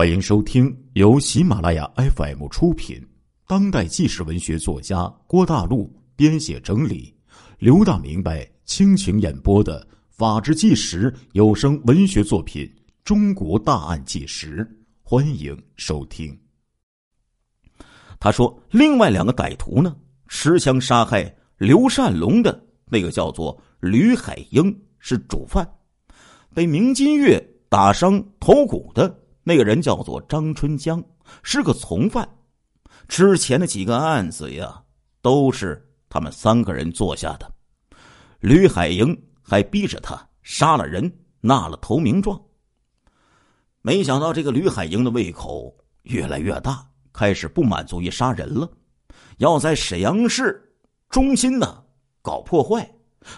欢迎收听由喜马拉雅 FM 出品、当代纪实文学作家郭大陆编写整理、刘大明白倾情演播的《法制纪实》有声文学作品《中国大案纪实》，欢迎收听。他说：“另外两个歹徒呢，持枪杀害刘善龙的那个叫做吕海英，是主犯；被明金月打伤头骨的。”那个人叫做张春江，是个从犯。之前的几个案子呀，都是他们三个人做下的。吕海英还逼着他杀了人，纳了投名状。没想到这个吕海英的胃口越来越大，开始不满足于杀人了，要在沈阳市中心呢搞破坏、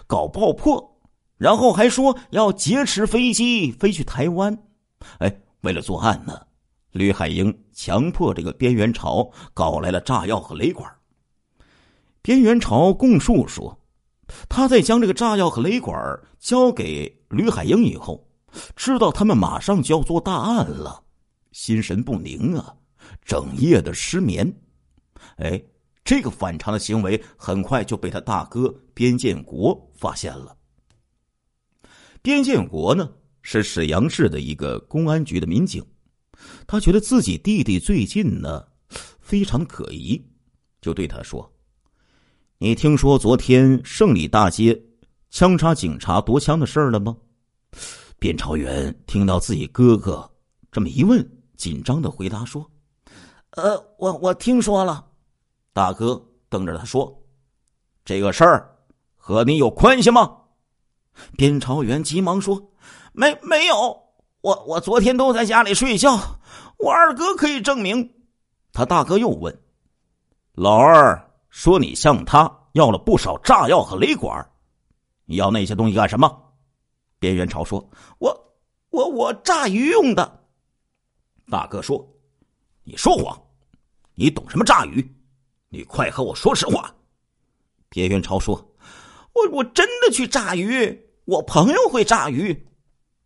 搞爆破，然后还说要劫持飞机飞去台湾。哎。为了作案呢，吕海英强迫这个边元朝搞来了炸药和雷管。边元朝供述说，他在将这个炸药和雷管交给吕海英以后，知道他们马上就要做大案了，心神不宁啊，整夜的失眠。哎，这个反常的行为很快就被他大哥边建国发现了。边建国呢？是沈阳市的一个公安局的民警，他觉得自己弟弟最近呢非常可疑，就对他说：“你听说昨天胜利大街枪杀警察夺枪的事儿了吗？”边朝元听到自己哥哥这么一问，紧张的回答说：“呃，我我听说了。”大哥瞪着他说：“这个事儿和你有关系吗？”边朝元急忙说。没没有，我我昨天都在家里睡觉，我二哥可以证明。他大哥又问：“老二说你向他要了不少炸药和雷管，你要那些东西干什么？”边元朝说：“我我我炸鱼用的。”大哥说：“你说谎，你懂什么炸鱼？你快和我说实话。”边元朝说：“我我真的去炸鱼，我朋友会炸鱼。”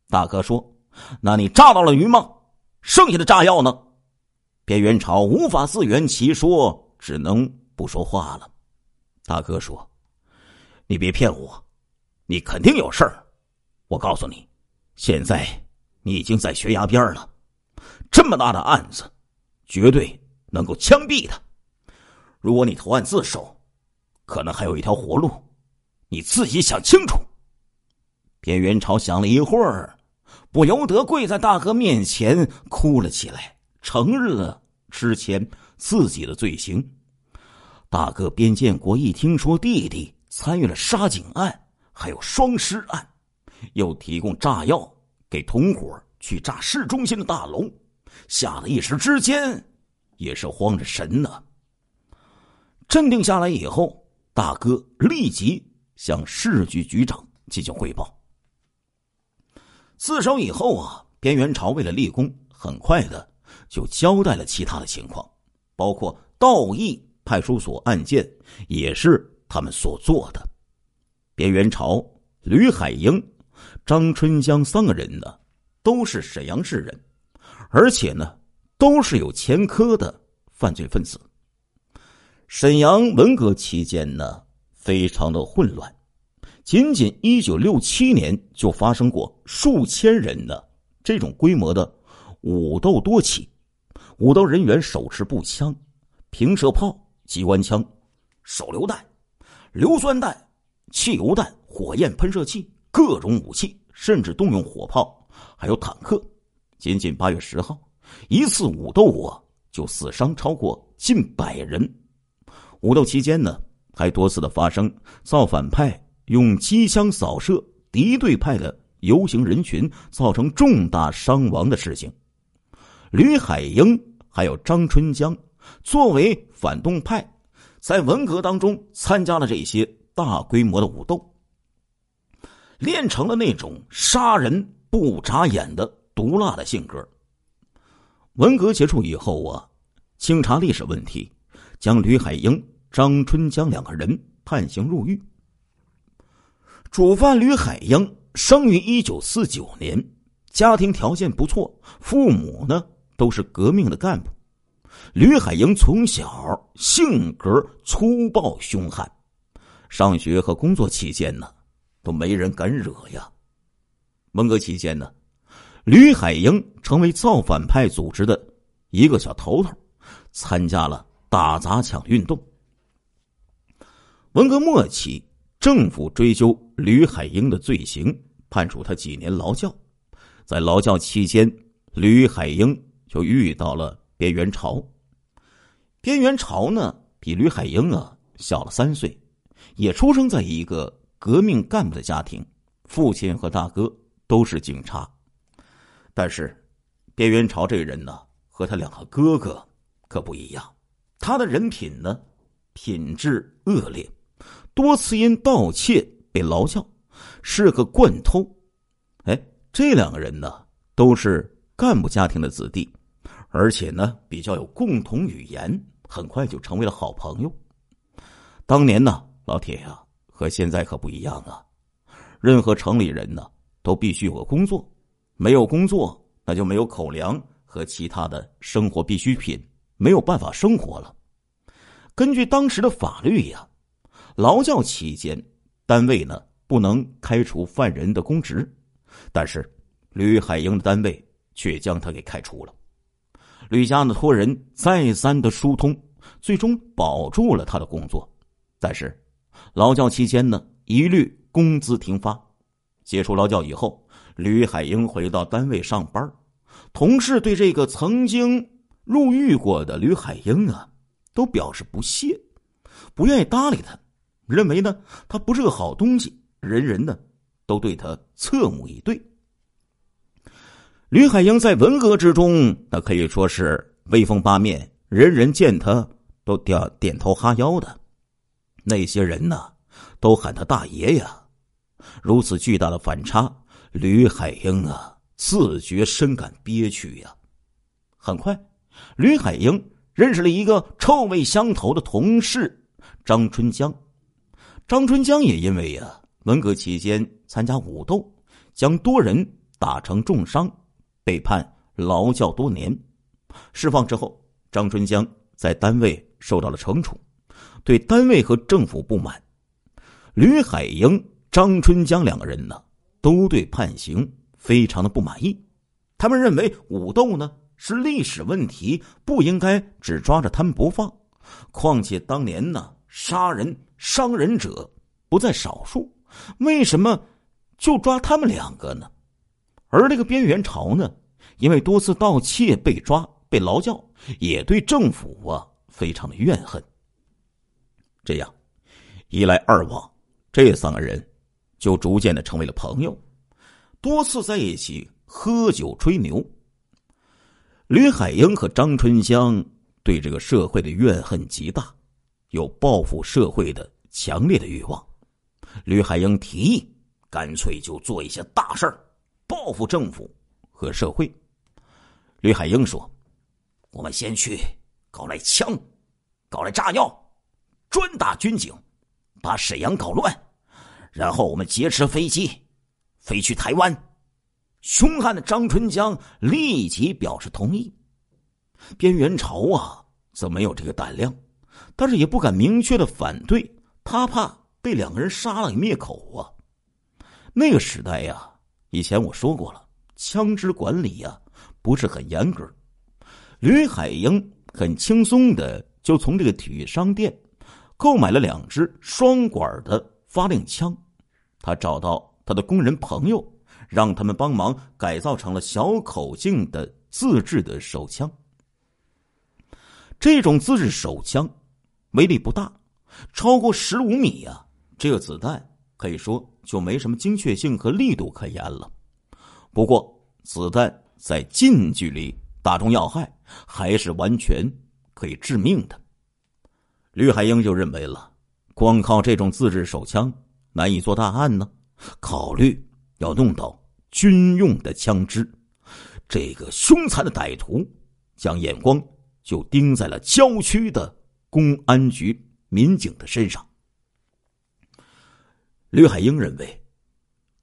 大哥说：“那你炸到了鱼吗？剩下的炸药呢？”边元朝无法自圆其说，只能不说话了。大哥说：“你别骗我，你肯定有事儿。我告诉你，现在你已经在悬崖边了，这么大的案子，绝对能够枪毙他。如果你投案自首，可能还有一条活路，你自己想清楚。”边元朝想了一会儿。不由得跪在大哥面前哭了起来，承认了之前自己的罪行。大哥边建国一听说弟弟参与了杀警案，还有双尸案，又提供炸药给同伙去炸市中心的大楼，吓得一时之间也是慌着神呢。镇定下来以后，大哥立即向市局局长进行汇报。自首以后啊，边元朝为了立功，很快的就交代了其他的情况，包括道义派出所案件也是他们所做的。边元朝、吕海英、张春江三个人呢，都是沈阳市人，而且呢，都是有前科的犯罪分子。沈阳文革期间呢，非常的混乱。仅仅一九六七年就发生过数千人的这种规模的武斗多起，武斗人员手持步枪、平射炮、机关枪、手榴弹、硫酸弹、汽油弹、火焰喷射器、各种武器，甚至动用火炮，还有坦克。仅仅八月十号，一次武斗啊，就死伤超过近百人。武斗期间呢，还多次的发生造反派。用机枪扫射敌对派的游行人群，造成重大伤亡的事情。吕海英还有张春江作为反动派，在文革当中参加了这些大规模的武斗，练成了那种杀人不眨眼的毒辣的性格。文革结束以后啊，清查历史问题，将吕海英、张春江两个人判刑入狱。主犯吕海英生于一九四九年，家庭条件不错，父母呢都是革命的干部。吕海英从小性格粗暴凶悍，上学和工作期间呢，都没人敢惹呀。文革期间呢，吕海英成为造反派组织的一个小头头，参加了打砸抢运动。文革末期，政府追究吕海英的罪行，判处他几年劳教。在劳教期间，吕海英就遇到了边元朝。边元朝呢，比吕海英啊小了三岁，也出生在一个革命干部的家庭，父亲和大哥都是警察。但是，边元朝这个人呢，和他两个哥哥可不一样，他的人品呢，品质恶劣。多次因盗窃被劳教，是个惯偷。哎，这两个人呢，都是干部家庭的子弟，而且呢，比较有共同语言，很快就成为了好朋友。当年呢，老铁呀，和现在可不一样啊。任何城里人呢，都必须有个工作，没有工作，那就没有口粮和其他的生活必需品，没有办法生活了。根据当时的法律呀。劳教期间，单位呢不能开除犯人的公职，但是吕海英的单位却将他给开除了。吕家呢托人再三的疏通，最终保住了他的工作。但是劳教期间呢，一律工资停发。解除劳教以后，吕海英回到单位上班，同事对这个曾经入狱过的吕海英啊，都表示不屑，不愿意搭理他。认为呢，他不是个好东西，人人呢都对他侧目以对。吕海英在文革之中，那可以说是威风八面，人人见他都点点头哈腰的。那些人呢，都喊他大爷呀。如此巨大的反差，吕海英啊，自觉深感憋屈呀。很快，吕海英认识了一个臭味相投的同事张春江。张春江也因为呀，文革期间参加武斗，将多人打成重伤，被判劳教多年。释放之后，张春江在单位受到了惩处，对单位和政府不满。吕海英、张春江两个人呢，都对判刑非常的不满意。他们认为武斗呢是历史问题，不应该只抓着他们不放。况且当年呢，杀人。伤人者不在少数，为什么就抓他们两个呢？而那个边缘朝呢，因为多次盗窃被抓、被劳教，也对政府啊非常的怨恨。这样一来二往，这三个人就逐渐的成为了朋友，多次在一起喝酒吹牛。吕海英和张春香对这个社会的怨恨极大。有报复社会的强烈的欲望，吕海英提议，干脆就做一些大事儿，报复政府和社会。吕海英说：“我们先去搞来枪，搞来炸药，专打军警，把沈阳搞乱，然后我们劫持飞机，飞去台湾。”凶悍的张春江立即表示同意。边元朝啊，则没有这个胆量。但是也不敢明确的反对，他怕被两个人杀了给灭口啊。那个时代呀，以前我说过了，枪支管理呀不是很严格。吕海英很轻松的就从这个体育商店购买了两支双管的发令枪，他找到他的工人朋友，让他们帮忙改造成了小口径的自制的手枪。这种自制手枪。威力不大，超过十五米呀，这个子弹可以说就没什么精确性和力度可言了。不过，子弹在近距离打中要害，还是完全可以致命的。吕海英就认为了，光靠这种自制手枪难以做大案呢，考虑要弄到军用的枪支。这个凶残的歹徒将眼光就盯在了郊区的。公安局民警的身上，吕海英认为，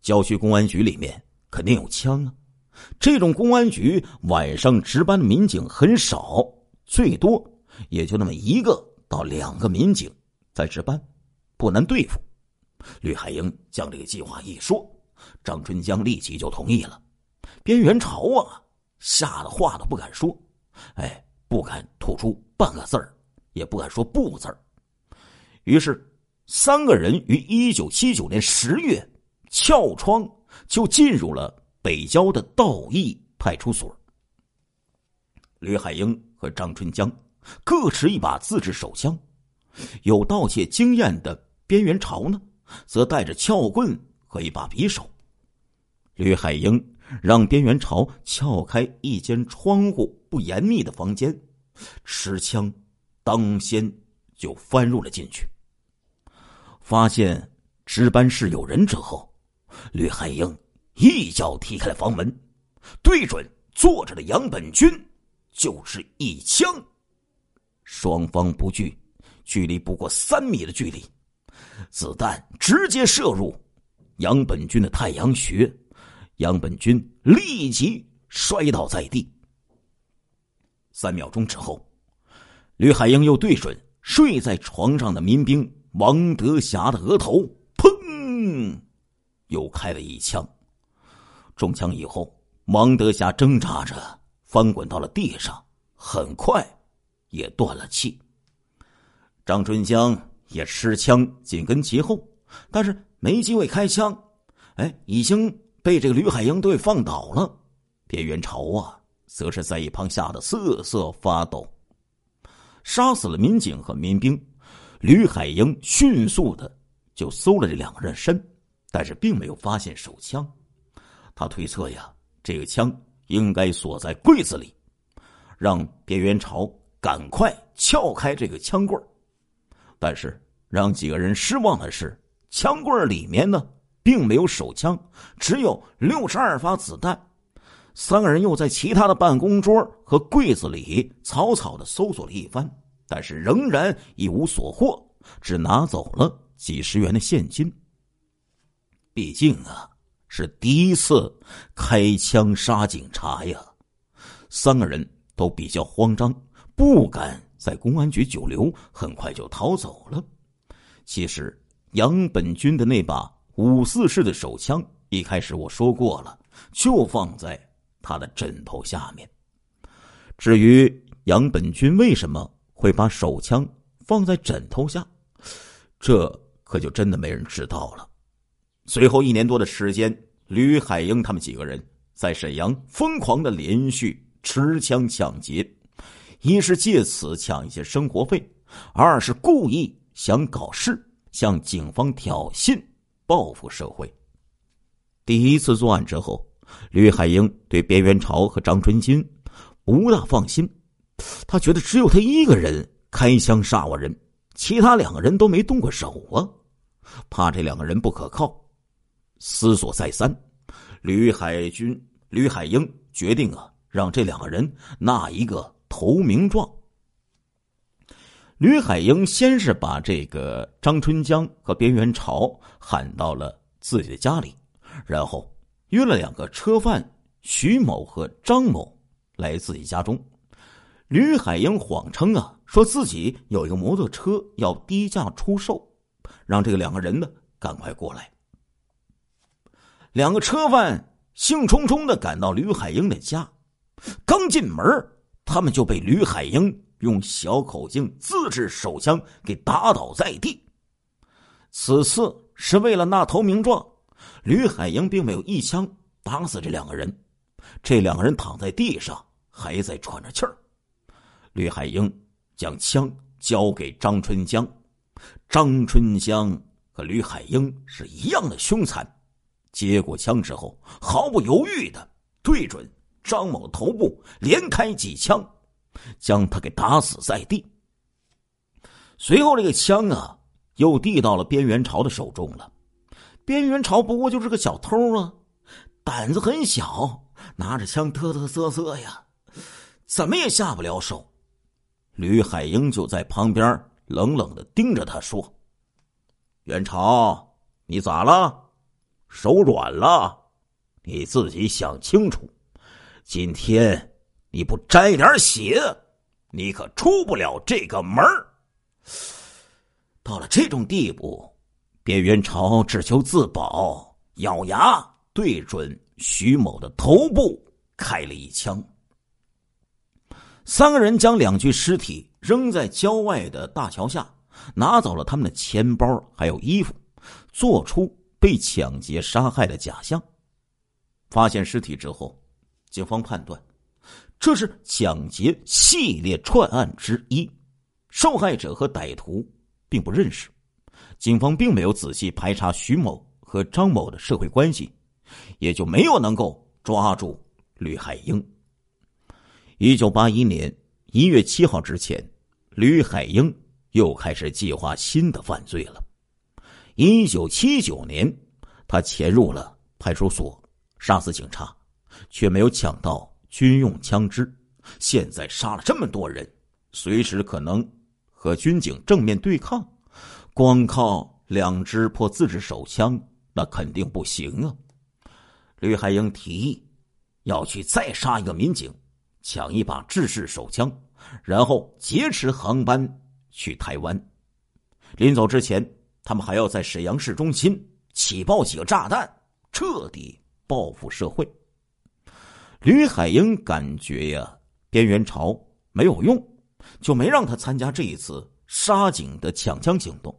郊区公安局里面肯定有枪啊，这种公安局晚上值班的民警很少，最多也就那么一个到两个民警在值班，不难对付。吕海英将这个计划一说，张春江立即就同意了。边元朝啊，吓得话都不敢说，哎，不敢吐出半个字儿，也不敢说不字儿。于是，三个人于一九七九年十月撬窗就进入了北郊的道义派出所。吕海英和张春江各持一把自制手枪，有盗窃经验的边元朝呢。则带着撬棍和一把匕首。吕海英让边元朝撬开一间窗户不严密的房间，持枪当先就翻入了进去。发现值班室有人之后，吕海英一脚踢开了房门，对准坐着的杨本军就是一枪。双方不惧，距离不过三米的距离。子弹直接射入杨本军的太阳穴，杨本军立即摔倒在地。三秒钟之后，吕海英又对准睡在床上的民兵王德霞的额头，砰，又开了一枪。中枪以后，王德霞挣扎着翻滚到了地上，很快也断了气。张春江。也持枪紧跟其后，但是没机会开枪，哎，已经被这个吕海英队放倒了。边元朝啊，则是在一旁吓得瑟瑟发抖。杀死了民警和民兵，吕海英迅速的就搜了这两个人身，但是并没有发现手枪。他推测呀，这个枪应该锁在柜子里，让边元朝赶快撬开这个枪柜但是。让几个人失望的是，枪柜里面呢并没有手枪，只有六十二发子弹。三个人又在其他的办公桌和柜子里草草的搜索了一番，但是仍然一无所获，只拿走了几十元的现金。毕竟啊，是第一次开枪杀警察呀，三个人都比较慌张，不敢在公安局久留，很快就逃走了。其实，杨本军的那把五四式的手枪，一开始我说过了，就放在他的枕头下面。至于杨本军为什么会把手枪放在枕头下，这可就真的没人知道了。随后一年多的时间，吕海英他们几个人在沈阳疯狂的连续持枪抢劫，一是借此抢一些生活费，二是故意。想搞事，向警方挑衅，报复社会。第一次作案之后，吕海英对边元朝和张春金不大放心，他觉得只有他一个人开枪杀过人，其他两个人都没动过手啊，怕这两个人不可靠。思索再三，吕海军、吕海英决定啊，让这两个人纳一个投名状。吕海英先是把这个张春江和边元朝喊到了自己的家里，然后约了两个车贩徐某和张某来自己家中。吕海英谎称啊，说自己有一个摩托车要低价出售，让这个两个人呢赶快过来。两个车贩兴冲冲的赶到吕海英的家，刚进门，他们就被吕海英。用小口径自制手枪给打倒在地。此次是为了纳投名状，吕海英并没有一枪打死这两个人。这两个人躺在地上，还在喘着气儿。吕海英将枪交给张春江，张春江和吕海英是一样的凶残。接过枪之后，毫不犹豫的对准张某头部连开几枪。将他给打死在地。随后，这个枪啊，又递到了边元朝的手中了。边元朝不过就是个小偷啊，胆子很小，拿着枪嘚嘚瑟瑟呀，怎么也下不了手。吕海英就在旁边冷冷的盯着他说：“元朝，你咋了？手软了？你自己想清楚。”今天你不沾一点血，你可出不了这个门到了这种地步，边元朝只求自保，咬牙对准徐某的头部开了一枪。三个人将两具尸体扔在郊外的大桥下，拿走了他们的钱包还有衣服，做出被抢劫杀害的假象。发现尸体之后，警方判断这是抢劫系列串案之一，受害者和歹徒并不认识。警方并没有仔细排查徐某和张某的社会关系，也就没有能够抓住吕海英。一九八一年一月七号之前，吕海英又开始计划新的犯罪了。一九七九年，他潜入了派出所，杀死警察，却没有抢到军用枪支。现在杀了这么多人，随时可能和军警正面对抗，光靠两支破自制手枪，那肯定不行啊！吕海英提议要去再杀一个民警。抢一把制式手枪，然后劫持航班去台湾。临走之前，他们还要在沈阳市中心起爆几个炸弹，彻底报复社会。吕海英感觉呀，边缘朝没有用，就没让他参加这一次杀警的抢枪行动，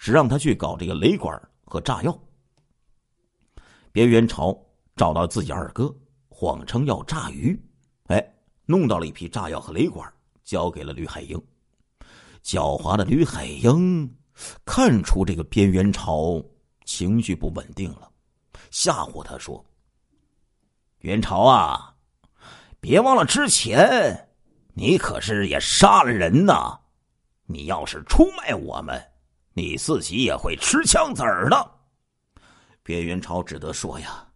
只让他去搞这个雷管和炸药。边元朝找到自己二哥，谎称要炸鱼。哎，弄到了一批炸药和雷管，交给了吕海英。狡猾的吕海英看出这个边元朝情绪不稳定了，吓唬他说：“元朝啊，别忘了之前你可是也杀了人呐！你要是出卖我们，你自己也会吃枪子儿的。”边云朝只得说：“呀，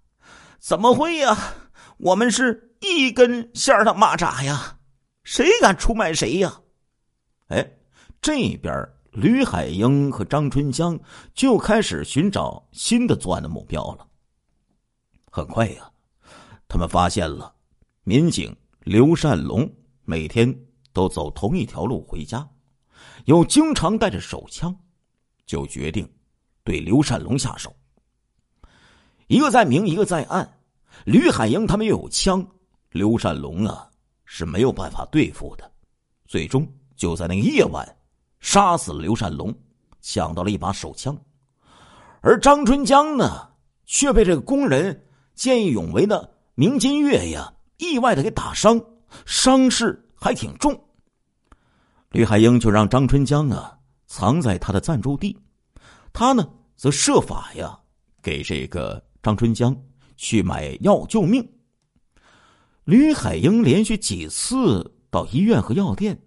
怎么会呀？我们是……”一根线的蚂蚱呀，谁敢出卖谁呀？哎，这边吕海英和张春江就开始寻找新的作案的目标了。很快呀，他们发现了民警刘善龙每天都走同一条路回家，又经常带着手枪，就决定对刘善龙下手。一个在明，一个在暗，吕海英他们又有枪。刘善龙啊是没有办法对付的，最终就在那个夜晚杀死了刘善龙，抢到了一把手枪。而张春江呢，却被这个工人见义勇为的明金月呀意外的给打伤，伤势还挺重。吕海英就让张春江啊藏在他的暂住地，他呢则设法呀给这个张春江去买药救命。吕海英连续几次到医院和药店，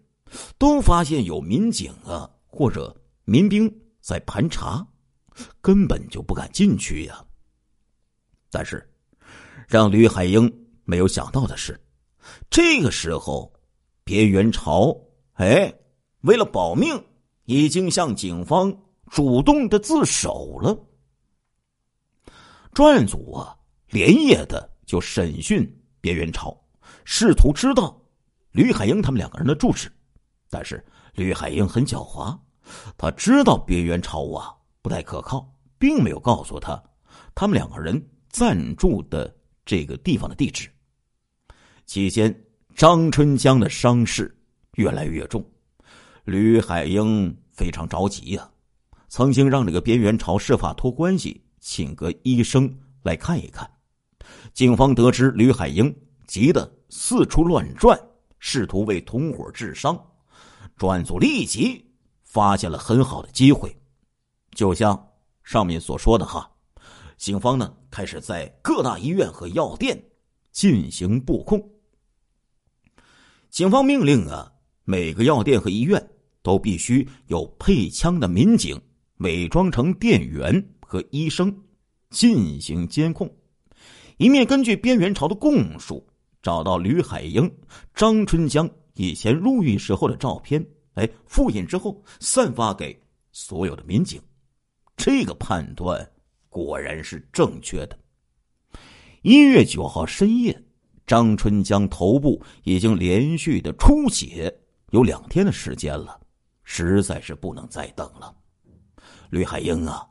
都发现有民警啊或者民兵在盘查，根本就不敢进去呀。但是，让吕海英没有想到的是，这个时候，别元朝哎为了保命，已经向警方主动的自首了。专案组啊连夜的就审讯边元朝。试图知道吕海英他们两个人的住址，但是吕海英很狡猾，他知道边元朝啊不太可靠，并没有告诉他他们两个人暂住的这个地方的地址。期间，张春江的伤势越来越重，吕海英非常着急呀，曾经让这个边缘朝设法托关系，请个医生来看一看。警方得知吕海英急得。四处乱转，试图为同伙治伤。专案组立即发现了很好的机会，就像上面所说的哈，警方呢开始在各大医院和药店进行布控。警方命令啊，每个药店和医院都必须有配枪的民警伪装成店员和医生进行监控，一面根据边缘朝的供述。找到吕海英、张春江以前入狱时候的照片，哎，复印之后散发给所有的民警，这个判断果然是正确的。一月九号深夜，张春江头部已经连续的出血有两天的时间了，实在是不能再等了。吕海英啊，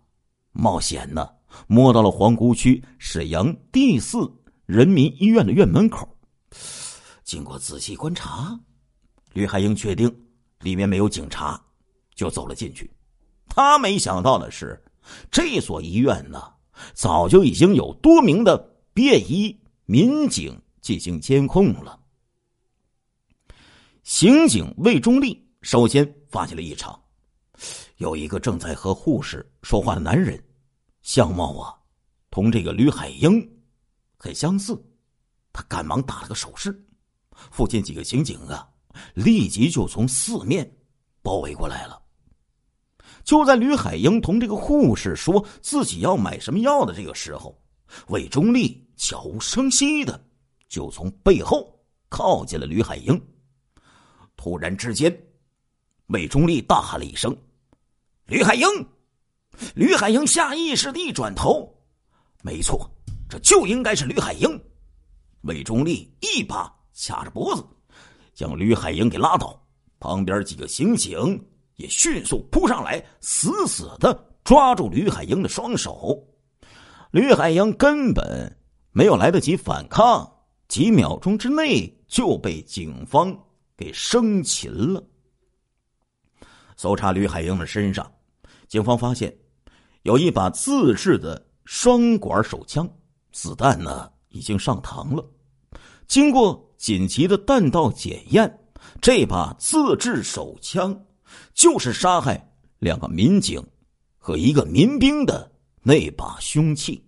冒险呢，摸到了皇姑区沈阳第四人民医院的院门口。经过仔细观察，吕海英确定里面没有警察，就走了进去。他没想到的是，这所医院呢，早就已经有多名的便衣民警进行监控了。刑警魏忠立首先发现了异常。有一个正在和护士说话的男人，相貌啊，同这个吕海英很相似。他赶忙打了个手势，附近几个刑警啊，立即就从四面包围过来了。就在吕海英同这个护士说自己要买什么药的这个时候，魏忠立悄无声息的就从背后靠近了吕海英。突然之间，魏忠立大喊了一声。吕海英，吕海英下意识的一转头，没错，这就应该是吕海英。魏忠立一把掐着脖子，将吕海英给拉倒。旁边几个刑警也迅速扑上来，死死的抓住吕海英的双手。吕海英根本没有来得及反抗，几秒钟之内就被警方给生擒了。搜查吕海英的身上。警方发现，有一把自制的双管手枪，子弹呢已经上膛了。经过紧急的弹道检验，这把自制手枪就是杀害两个民警和一个民兵的那把凶器。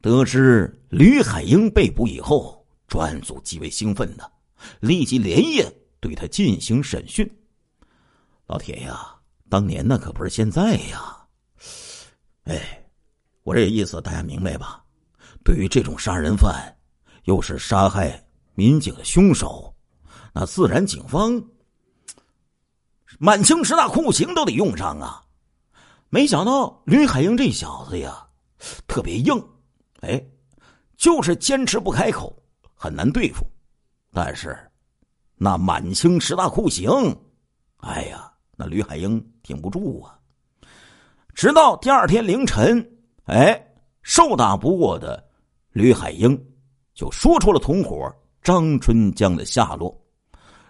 得知吕海英被捕以后，专案组极为兴奋的，立即连夜对他进行审讯。老铁呀！当年那可不是现在呀！哎，我这意思大家明白吧？对于这种杀人犯，又是杀害民警的凶手，那自然警方满清十大酷刑都得用上啊！没想到吕海英这小子呀，特别硬，哎，就是坚持不开口，很难对付。但是那满清十大酷刑，哎呀！那吕海英挺不住啊！直到第二天凌晨，哎，受打不过的吕海英就说出了同伙张春江的下落，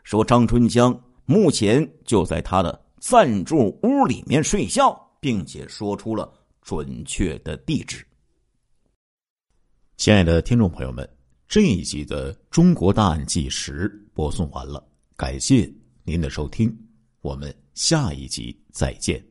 说张春江目前就在他的暂住屋里面睡觉，并且说出了准确的地址。亲爱的听众朋友们，这一集的《中国大案纪实》播送完了，感谢您的收听，我们。下一集再见。